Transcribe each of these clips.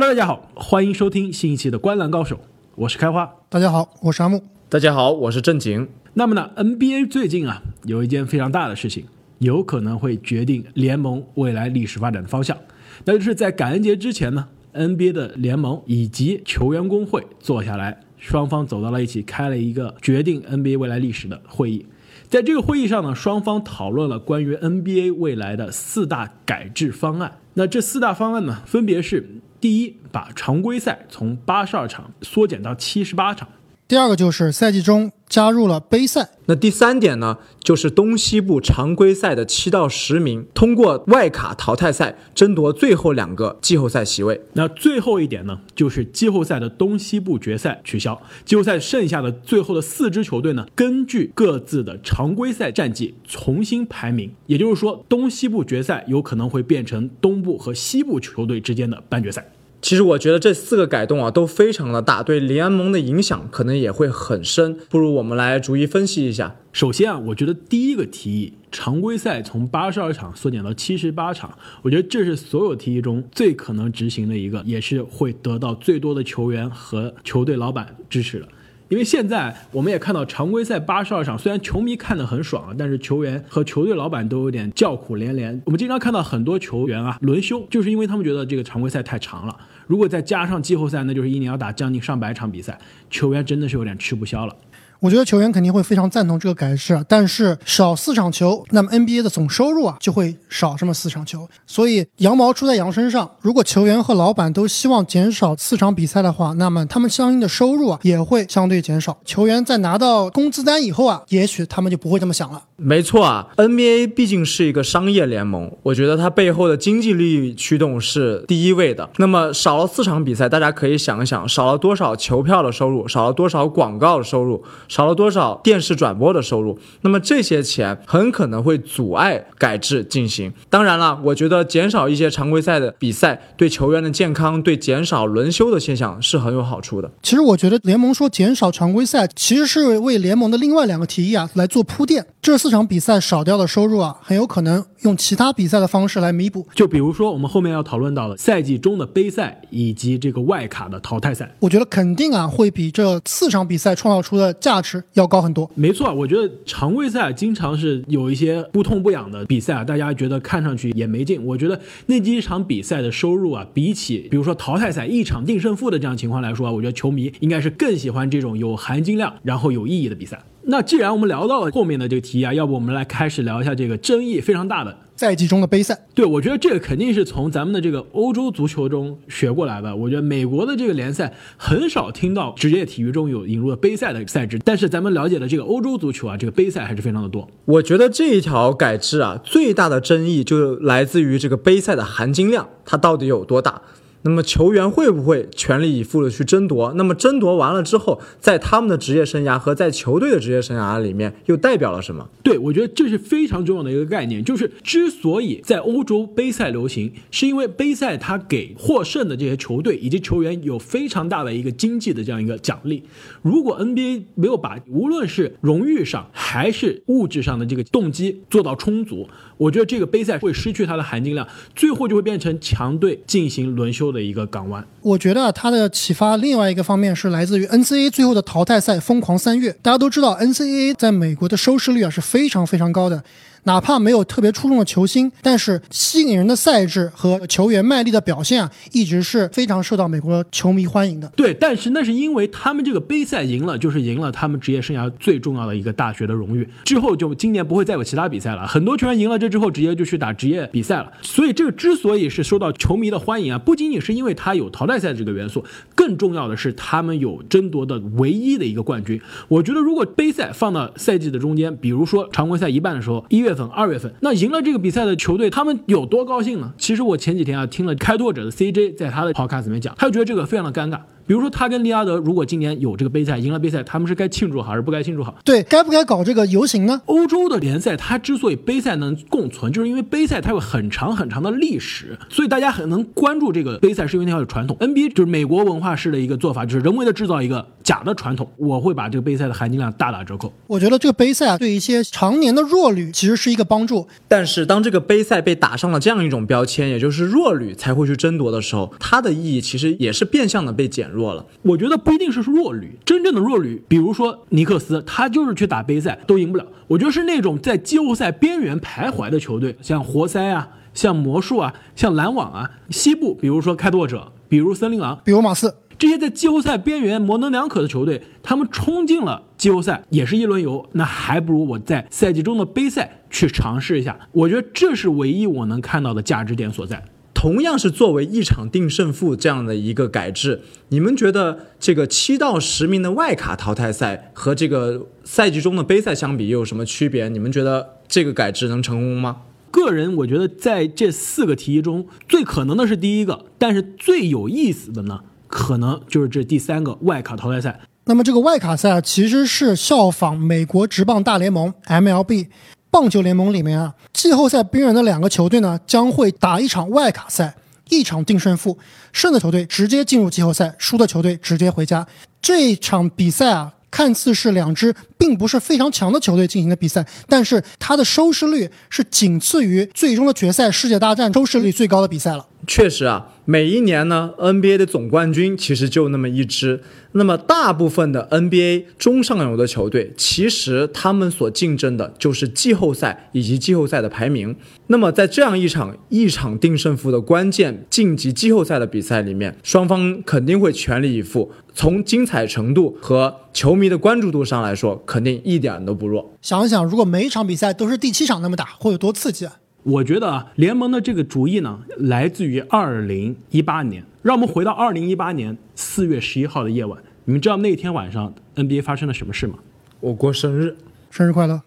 Hello，大家好，欢迎收听新一期的《观澜高手》，我是开花。大家好，我是阿木。大家好，我是正经。那么呢，NBA 最近啊有一件非常大的事情，有可能会决定联盟未来历史发展的方向，那就是在感恩节之前呢，NBA 的联盟以及球员工会坐下来，双方走到了一起，开了一个决定 NBA 未来历史的会议。在这个会议上呢，双方讨论了关于 NBA 未来的四大改制方案。那这四大方案呢，分别是：第一，把常规赛从八十二场缩减到七十八场；第二个就是赛季中加入了杯赛。那第三点呢，就是东西部常规赛的七到十名通过外卡淘汰赛争夺最后两个季后赛席位。那最后一点呢，就是季后赛的东西部决赛取消，季后赛剩下的最后的四支球队呢，根据各自的常规赛战绩重新排名。也就是说，东西部决赛有可能会变成东部和西部球队之间的半决赛。其实我觉得这四个改动啊都非常的大，对联盟的影响可能也会很深。不如我们来逐一分析一下。首先啊，我觉得第一个提议，常规赛从八十二场缩减到七十八场，我觉得这是所有提议中最可能执行的一个，也是会得到最多的球员和球队老板支持的。因为现在我们也看到常规赛八十二场，虽然球迷看得很爽啊，但是球员和球队老板都有点叫苦连连。我们经常看到很多球员啊轮休，就是因为他们觉得这个常规赛太长了。如果再加上季后赛，那就是一年要打将近上百场比赛，球员真的是有点吃不消了。我觉得球员肯定会非常赞同这个改制，但是少四场球，那么 NBA 的总收入啊就会少这么四场球。所以羊毛出在羊身上，如果球员和老板都希望减少四场比赛的话，那么他们相应的收入啊也会相对减少。球员在拿到工资单以后啊，也许他们就不会这么想了。没错啊，NBA 毕竟是一个商业联盟，我觉得它背后的经济利益驱动是第一位的。那么少了四场比赛，大家可以想一想，少了多少球票的收入，少了多少广告的收入。少了多少电视转播的收入？那么这些钱很可能会阻碍改制进行。当然了，我觉得减少一些常规赛的比赛，对球员的健康、对减少轮休的现象是很有好处的。其实我觉得联盟说减少常规赛，其实是为联盟的另外两个提议啊来做铺垫。这四场比赛少掉的收入啊，很有可能用其他比赛的方式来弥补。就比如说我们后面要讨论到的赛季中的杯赛以及这个外卡的淘汰赛，我觉得肯定啊会比这四场比赛创造出的价值要高很多。没错，我觉得常规赛经常是有一些不痛不痒的比赛啊，大家觉得看上去也没劲。我觉得那几场比赛的收入啊，比起比如说淘汰赛一场定胜负的这样情况来说啊，我觉得球迷应该是更喜欢这种有含金量然后有意义的比赛。那既然我们聊到了后面的这个题啊，要不我们来开始聊一下这个争议非常大的赛季中的杯赛。对，我觉得这个肯定是从咱们的这个欧洲足球中学过来的。我觉得美国的这个联赛很少听到职业体育中有引入了杯赛的赛制，但是咱们了解的这个欧洲足球啊，这个杯赛还是非常的多。我觉得这一条改制啊，最大的争议就来自于这个杯赛的含金量，它到底有多大？那么球员会不会全力以赴的去争夺？那么争夺完了之后，在他们的职业生涯和在球队的职业生涯里面，又代表了什么？对，我觉得这是非常重要的一个概念。就是之所以在欧洲杯赛流行，是因为杯赛它给获胜的这些球队以及球员有非常大的一个经济的这样一个奖励。如果 NBA 没有把无论是荣誉上还是物质上的这个动机做到充足，我觉得这个杯赛会失去它的含金量，最后就会变成强队进行轮休。的一个港湾，我觉得它的启发另外一个方面是来自于 NCAA 最后的淘汰赛疯狂三月。大家都知道 NCAA 在美国的收视率啊是非常非常高的。哪怕没有特别出众的球星，但是吸引人的赛制和球员卖力的表现啊，一直是非常受到美国球迷欢迎的。对，但是那是因为他们这个杯赛赢了，就是赢了他们职业生涯最重要的一个大学的荣誉。之后就今年不会再有其他比赛了，很多球员赢了这之后，直接就去打职业比赛了。所以这个之所以是受到球迷的欢迎啊，不仅仅是因为它有淘汰赛这个元素，更重要的是他们有争夺的唯一的一个冠军。我觉得如果杯赛放到赛季的中间，比如说常规赛一半的时候，一月。月份、二月份，那赢了这个比赛的球队，他们有多高兴呢？其实我前几天啊听了开拓者的 CJ 在他的 podcast 里面讲，他就觉得这个非常的尴尬。比如说他跟利拉德，如果今年有这个杯赛，赢了杯赛，他们是该庆祝好还是不该庆祝好？对该不该搞这个游行呢？欧洲的联赛，它之所以杯赛能共存，就是因为杯赛它有很长很长的历史，所以大家很能关注这个杯赛，是因为它有传统。NBA 就是美国文化式的一个做法，就是人为的制造一个假的传统，我会把这个杯赛的含金量大打折扣。我觉得这个杯赛啊，对一些常年的弱旅其实是一个帮助。但是当这个杯赛被打上了这样一种标签，也就是弱旅才会去争夺的时候，它的意义其实也是变相的被减弱多了。我觉得不一定是弱旅，真正的弱旅，比如说尼克斯，他就是去打杯赛都赢不了。我觉得是那种在季后赛边缘徘徊的球队，像活塞啊，像魔术啊，像篮网啊，西部比如说开拓者，比如森林狼，比如马刺。这些在季后赛边缘模棱两可的球队，他们冲进了季后赛，也是一轮游，那还不如我在赛季中的杯赛去尝试一下。我觉得这是唯一我能看到的价值点所在。同样是作为一场定胜负这样的一个改制，你们觉得这个七到十名的外卡淘汰赛和这个赛季中的杯赛相比又有什么区别？你们觉得这个改制能成功吗？个人我觉得在这四个提议中，最可能的是第一个，但是最有意思的呢？可能就是这第三个外卡淘汰赛。那么这个外卡赛其实是效仿美国职棒大联盟 MLB 棒球联盟里面啊，季后赛边缘的两个球队呢将会打一场外卡赛，一场定胜负，胜的球队直接进入季后赛，输的球队直接回家。这场比赛啊，看似是两支并不是非常强的球队进行的比赛，但是它的收视率是仅次于最终的决赛世界大战收视率最高的比赛了。确实啊，每一年呢，NBA 的总冠军其实就那么一支。那么大部分的 NBA 中上游的球队，其实他们所竞争的就是季后赛以及季后赛的排名。那么在这样一场一场定胜负的关键晋级季后赛的比赛里面，双方肯定会全力以赴。从精彩程度和球迷的关注度上来说，肯定一点都不弱。想一想，如果每一场比赛都是第七场那么打，会有多刺激啊！我觉得啊，联盟的这个主意呢，来自于二零一八年。让我们回到二零一八年四月十一号的夜晚，你们知道那天晚上 NBA 发生了什么事吗？我过生日，生日快乐！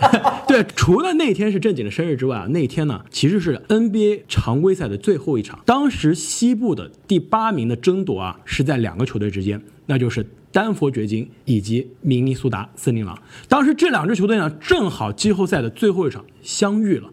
对，除了那天是正经的生日之外啊，那天呢其实是 NBA 常规赛的最后一场。当时西部的第八名的争夺啊，是在两个球队之间，那就是丹佛掘金以及明尼苏达森林狼。当时这两支球队呢，正好季后赛的最后一场相遇了。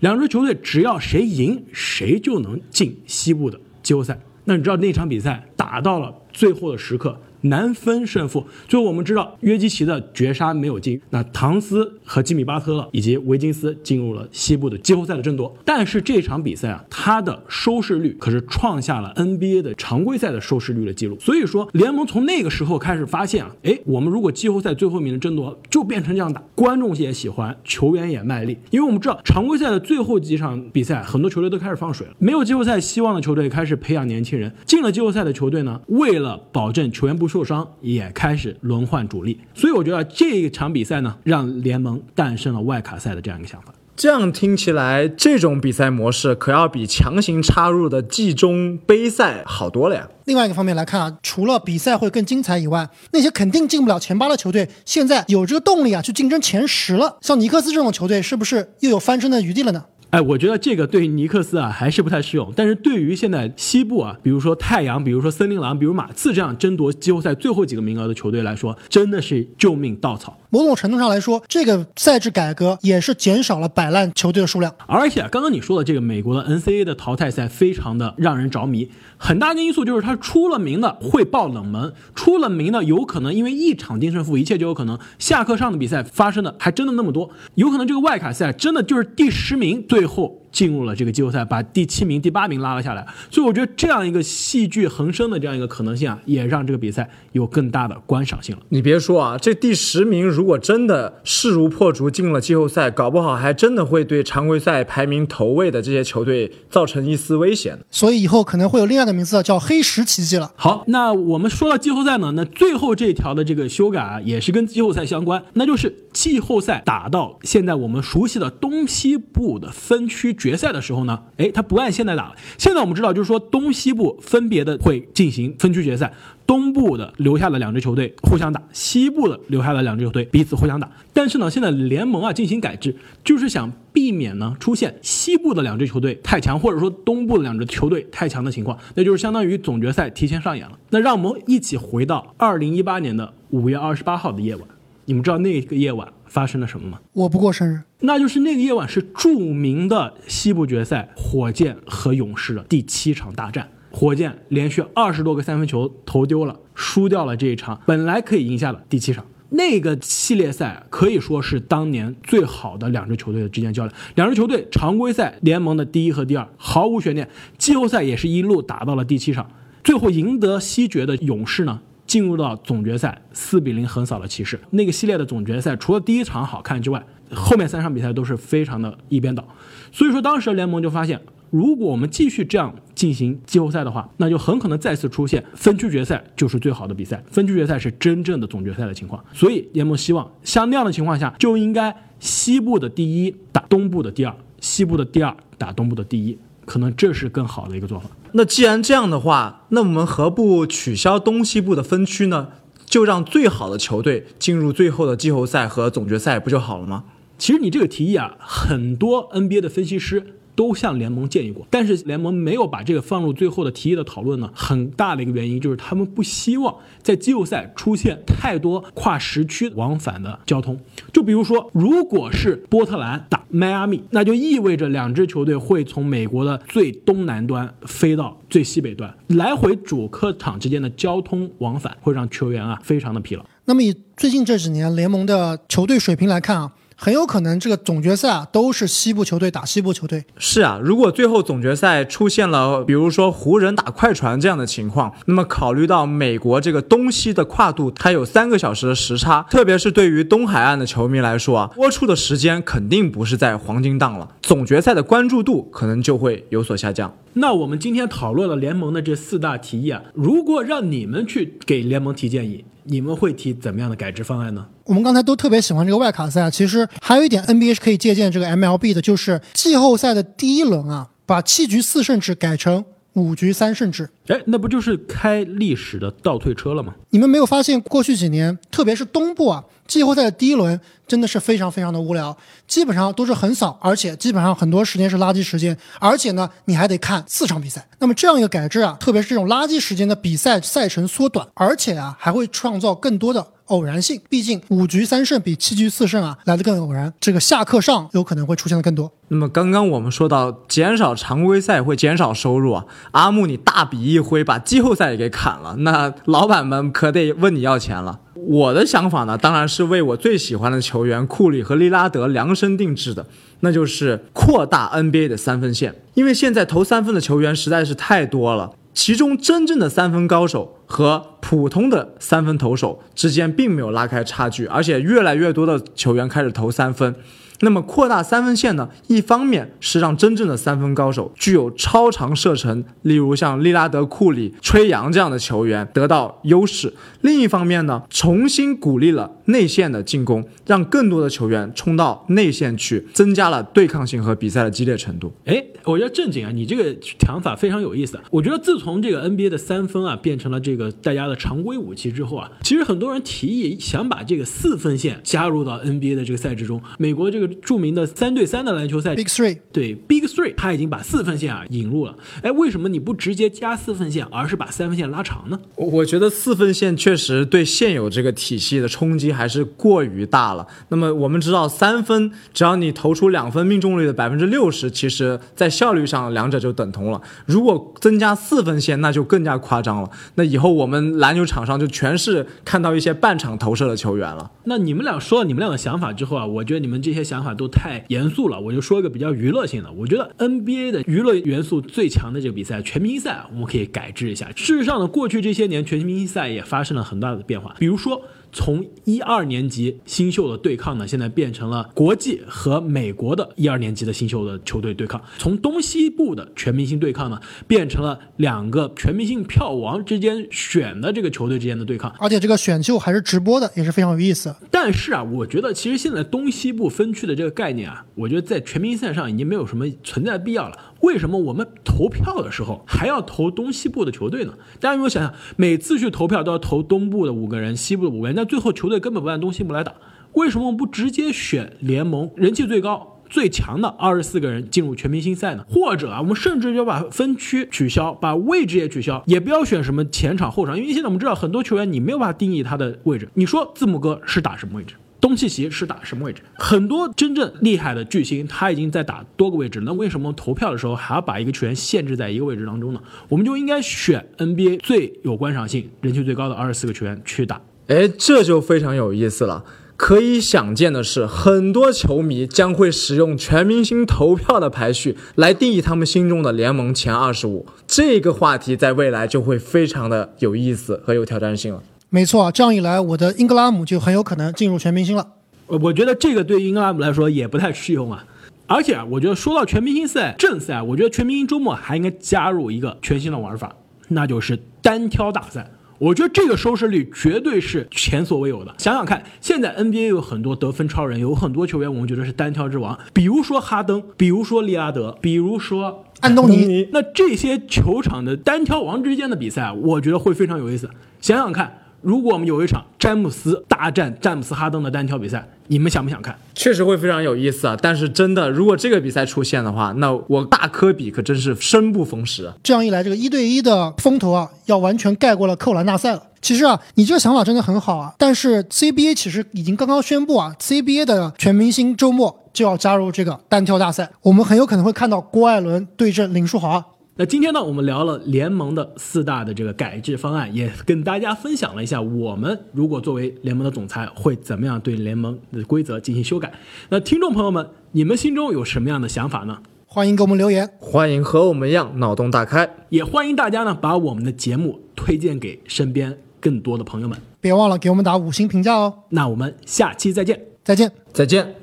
两支球队只要谁赢，谁就能进西部的季后赛。那你知道那场比赛打到了最后的时刻？难分胜负。最后我们知道约基奇的绝杀没有进，那唐斯和吉米巴特勒以及维金斯进入了西部的季后赛的争夺。但是这场比赛啊，他的收视率可是创下了 NBA 的常规赛的收视率的记录。所以说联盟从那个时候开始发现啊，哎，我们如果季后赛最后一名的争夺就变成这样打，观众也喜欢，球员也卖力。因为我们知道常规赛的最后几场比赛，很多球队都开始放水了，没有季后赛希望的球队开始培养年轻人，进了季后赛的球队呢，为了保证球员不受伤也开始轮换主力，所以我觉得这一场比赛呢，让联盟诞生了外卡赛的这样一个想法。这样听起来，这种比赛模式可要比强行插入的季中杯赛好多了呀。另外一个方面来看啊，除了比赛会更精彩以外，那些肯定进不了前八的球队，现在有这个动力啊，去竞争前十了。像尼克斯这种球队，是不是又有翻身的余地了呢？哎，我觉得这个对尼克斯啊还是不太适用，但是对于现在西部啊，比如说太阳，比如说森林狼，比如马刺这样争夺季后赛最后几个名额的球队来说，真的是救命稻草。某种程度上来说，这个赛制改革也是减少了摆烂球队的数量。而且刚刚你说的这个美国的 NCAA 的淘汰赛非常的让人着迷，很大一个因素就是他出了名的会爆冷门，出了名的有可能因为一场定胜负，一切就有可能。下课上的比赛发生的还真的那么多，有可能这个外卡赛真的就是第十名最后。进入了这个季后赛，把第七名、第八名拉了下来，所以我觉得这样一个戏剧横生的这样一个可能性啊，也让这个比赛有更大的观赏性了。你别说啊，这第十名如果真的势如破竹进了季后赛，搞不好还真的会对常规赛排名头位的这些球队造成一丝威胁。所以以后可能会有另外一个名字叫“黑石奇迹”了。好，那我们说到季后赛呢，那最后这一条的这个修改啊，也是跟季后赛相关，那就是季后赛打到现在我们熟悉的东西部的分区。决赛的时候呢，哎，他不按现在打了。现在我们知道，就是说东西部分别的会进行分区决赛，东部的留下了两支球队互相打，西部的留下了两支球队彼此互相打。但是呢，现在联盟啊进行改制，就是想。避免呢出现西部的两支球队太强，或者说东部的两支球队太强的情况，那就是相当于总决赛提前上演了。那让我们一起回到二零一八年的五月二十八号的夜晚，你们知道那个夜晚发生了什么吗？我不过生日，那就是那个夜晚是著名的西部决赛，火箭和勇士的第七场大战。火箭连续二十多个三分球投丢了，输掉了这一场本来可以赢下的第七场。那个系列赛可以说是当年最好的两支球队的之间较量，两支球队常规赛联盟的第一和第二毫无悬念，季后赛也是一路打到了第七场，最后赢得西决的勇士呢，进入到总决赛四比零横扫了骑士。那个系列的总决赛除了第一场好看之外，后面三场比赛都是非常的一边倒，所以说当时联盟就发现。如果我们继续这样进行季后赛的话，那就很可能再次出现分区决赛就是最好的比赛，分区决赛是真正的总决赛的情况。所以联盟希望像那样的情况下，就应该西部的第一打东部的第二，西部的第二打东部的第一，可能这是更好的一个做法。那既然这样的话，那我们何不取消东西部的分区呢？就让最好的球队进入最后的季后赛和总决赛，不就好了吗？其实你这个提议啊，很多 NBA 的分析师。都向联盟建议过，但是联盟没有把这个放入最后的提议的讨论呢。很大的一个原因就是他们不希望在季后赛出现太多跨时区往返的交通。就比如说，如果是波特兰打迈阿密，那就意味着两支球队会从美国的最东南端飞到最西北端，来回主客场之间的交通往返会让球员啊非常的疲劳。那么以最近这几年联盟的球队水平来看啊。很有可能这个总决赛啊都是西部球队打西部球队。是啊，如果最后总决赛出现了比如说湖人打快船这样的情况，那么考虑到美国这个东西的跨度，它有三个小时的时差，特别是对于东海岸的球迷来说啊，播出的时间肯定不是在黄金档了，总决赛的关注度可能就会有所下降。那我们今天讨论了联盟的这四大提议啊，如果让你们去给联盟提建议。你们会提怎么样的改制方案呢？我们刚才都特别喜欢这个外卡赛，其实还有一点 NBA 是可以借鉴这个 MLB 的，就是季后赛的第一轮啊，把七局四胜制改成五局三胜制。哎，那不就是开历史的倒退车了吗？你们没有发现过去几年，特别是东部啊，季后赛的第一轮真的是非常非常的无聊，基本上都是横扫，而且基本上很多时间是垃圾时间，而且呢，你还得看四场比赛。那么这样一个改制啊，特别是这种垃圾时间的比赛赛程缩短，而且啊，还会创造更多的。偶然性，毕竟五局三胜比七局四胜啊来的更偶然，这个下课上有可能会出现的更多。那么刚刚我们说到减少常规赛会减少收入啊，阿木你大笔一挥把季后赛也给砍了，那老板们可得问你要钱了。我的想法呢，当然是为我最喜欢的球员库里和利拉德量身定制的，那就是扩大 NBA 的三分线，因为现在投三分的球员实在是太多了。其中真正的三分高手和普通的三分投手之间并没有拉开差距，而且越来越多的球员开始投三分。那么扩大三分线呢？一方面是让真正的三分高手具有超长射程，例如像利拉德、库里、吹杨这样的球员得到优势；另一方面呢，重新鼓励了内线的进攻，让更多的球员冲到内线去，增加了对抗性和比赛的激烈程度。哎，我觉得正经啊，你这个想法非常有意思。我觉得自从这个 NBA 的三分啊变成了这个大家的常规武器之后啊，其实很多人提议想把这个四分线加入到 NBA 的这个赛制中。美国这个。著名的三对三的篮球赛，Big Three，对 Big Three，他已经把四分线啊引入了。哎，为什么你不直接加四分线，而是把三分线拉长呢？我觉得四分线确实对现有这个体系的冲击还是过于大了。那么我们知道，三分只要你投出两分，命中率的百分之六十，其实在效率上两者就等同了。如果增加四分线，那就更加夸张了。那以后我们篮球场上就全是看到一些半场投射的球员了。那你们俩说了你们俩的想法之后啊，我觉得你们这些想法都太严肃了。我就说一个比较娱乐性的，我觉得 NBA 的娱乐元素最强的这个比赛——全明星赛，我们可以改制一下。事实上呢，过去这些年全明星赛也发生了很大的变化，比如说。从一二年级新秀的对抗呢，现在变成了国际和美国的一二年级的新秀的球队对抗；从东西部的全明星对抗呢，变成了两个全明星票王之间选的这个球队之间的对抗。而且这个选秀还是直播的，也是非常有意思。但是啊，我觉得其实现在东西部分区的这个概念啊，我觉得在全明星赛上已经没有什么存在的必要了。为什么我们投票的时候还要投东西部的球队呢？大家有没有想想，每次去投票都要投东部的五个人，西部的五个人，那最后球队根本不按东西部来打。为什么不直接选联盟人气最高、最强的二十四个人进入全明星赛呢？或者啊，我们甚至就把分区取消，把位置也取消，也不要选什么前场后场，因为现在我们知道很多球员你没有办法定义他的位置。你说字母哥是打什么位置？东契奇是打什么位置？很多真正厉害的巨星，他已经在打多个位置，那为什么投票的时候还要把一个球员限制在一个位置当中呢？我们就应该选 NBA 最有观赏性、人气最高的二十四个球员去打。哎，这就非常有意思了。可以想见的是，很多球迷将会使用全明星投票的排序来定义他们心中的联盟前二十五。这个话题在未来就会非常的有意思和有挑战性了。没错，这样一来，我的英格拉姆就很有可能进入全明星了。呃，我觉得这个对英格拉姆来说也不太适用啊。而且啊，我觉得说到全明星赛正赛，我觉得全明星周末还应该加入一个全新的玩法，那就是单挑大赛。我觉得这个收视率绝对是前所未有的。想想看，现在 NBA 有很多得分超人，有很多球员，我们觉得是单挑之王，比如说哈登，比如说利拉德，比如说安东尼。那这些球场的单挑王之间的比赛，我觉得会非常有意思。想想看。如果我们有一场詹姆斯大战詹姆斯哈登的单挑比赛，你们想不想看？确实会非常有意思啊！但是真的，如果这个比赛出现的话，那我大科比可真是生不逢时。这样一来，这个一对一的风头啊，要完全盖过了扣篮大赛了。其实啊，你这个想法真的很好啊。但是 CBA 其实已经刚刚宣布啊，CBA 的全明星周末就要加入这个单挑大赛，我们很有可能会看到郭艾伦对阵林书豪。那今天呢，我们聊了联盟的四大的这个改制方案，也跟大家分享了一下，我们如果作为联盟的总裁，会怎么样对联盟的规则进行修改。那听众朋友们，你们心中有什么样的想法呢？欢迎给我们留言，欢迎和我们一样脑洞大开，也欢迎大家呢把我们的节目推荐给身边更多的朋友们。别忘了给我们打五星评价哦。那我们下期再见，再见，再见。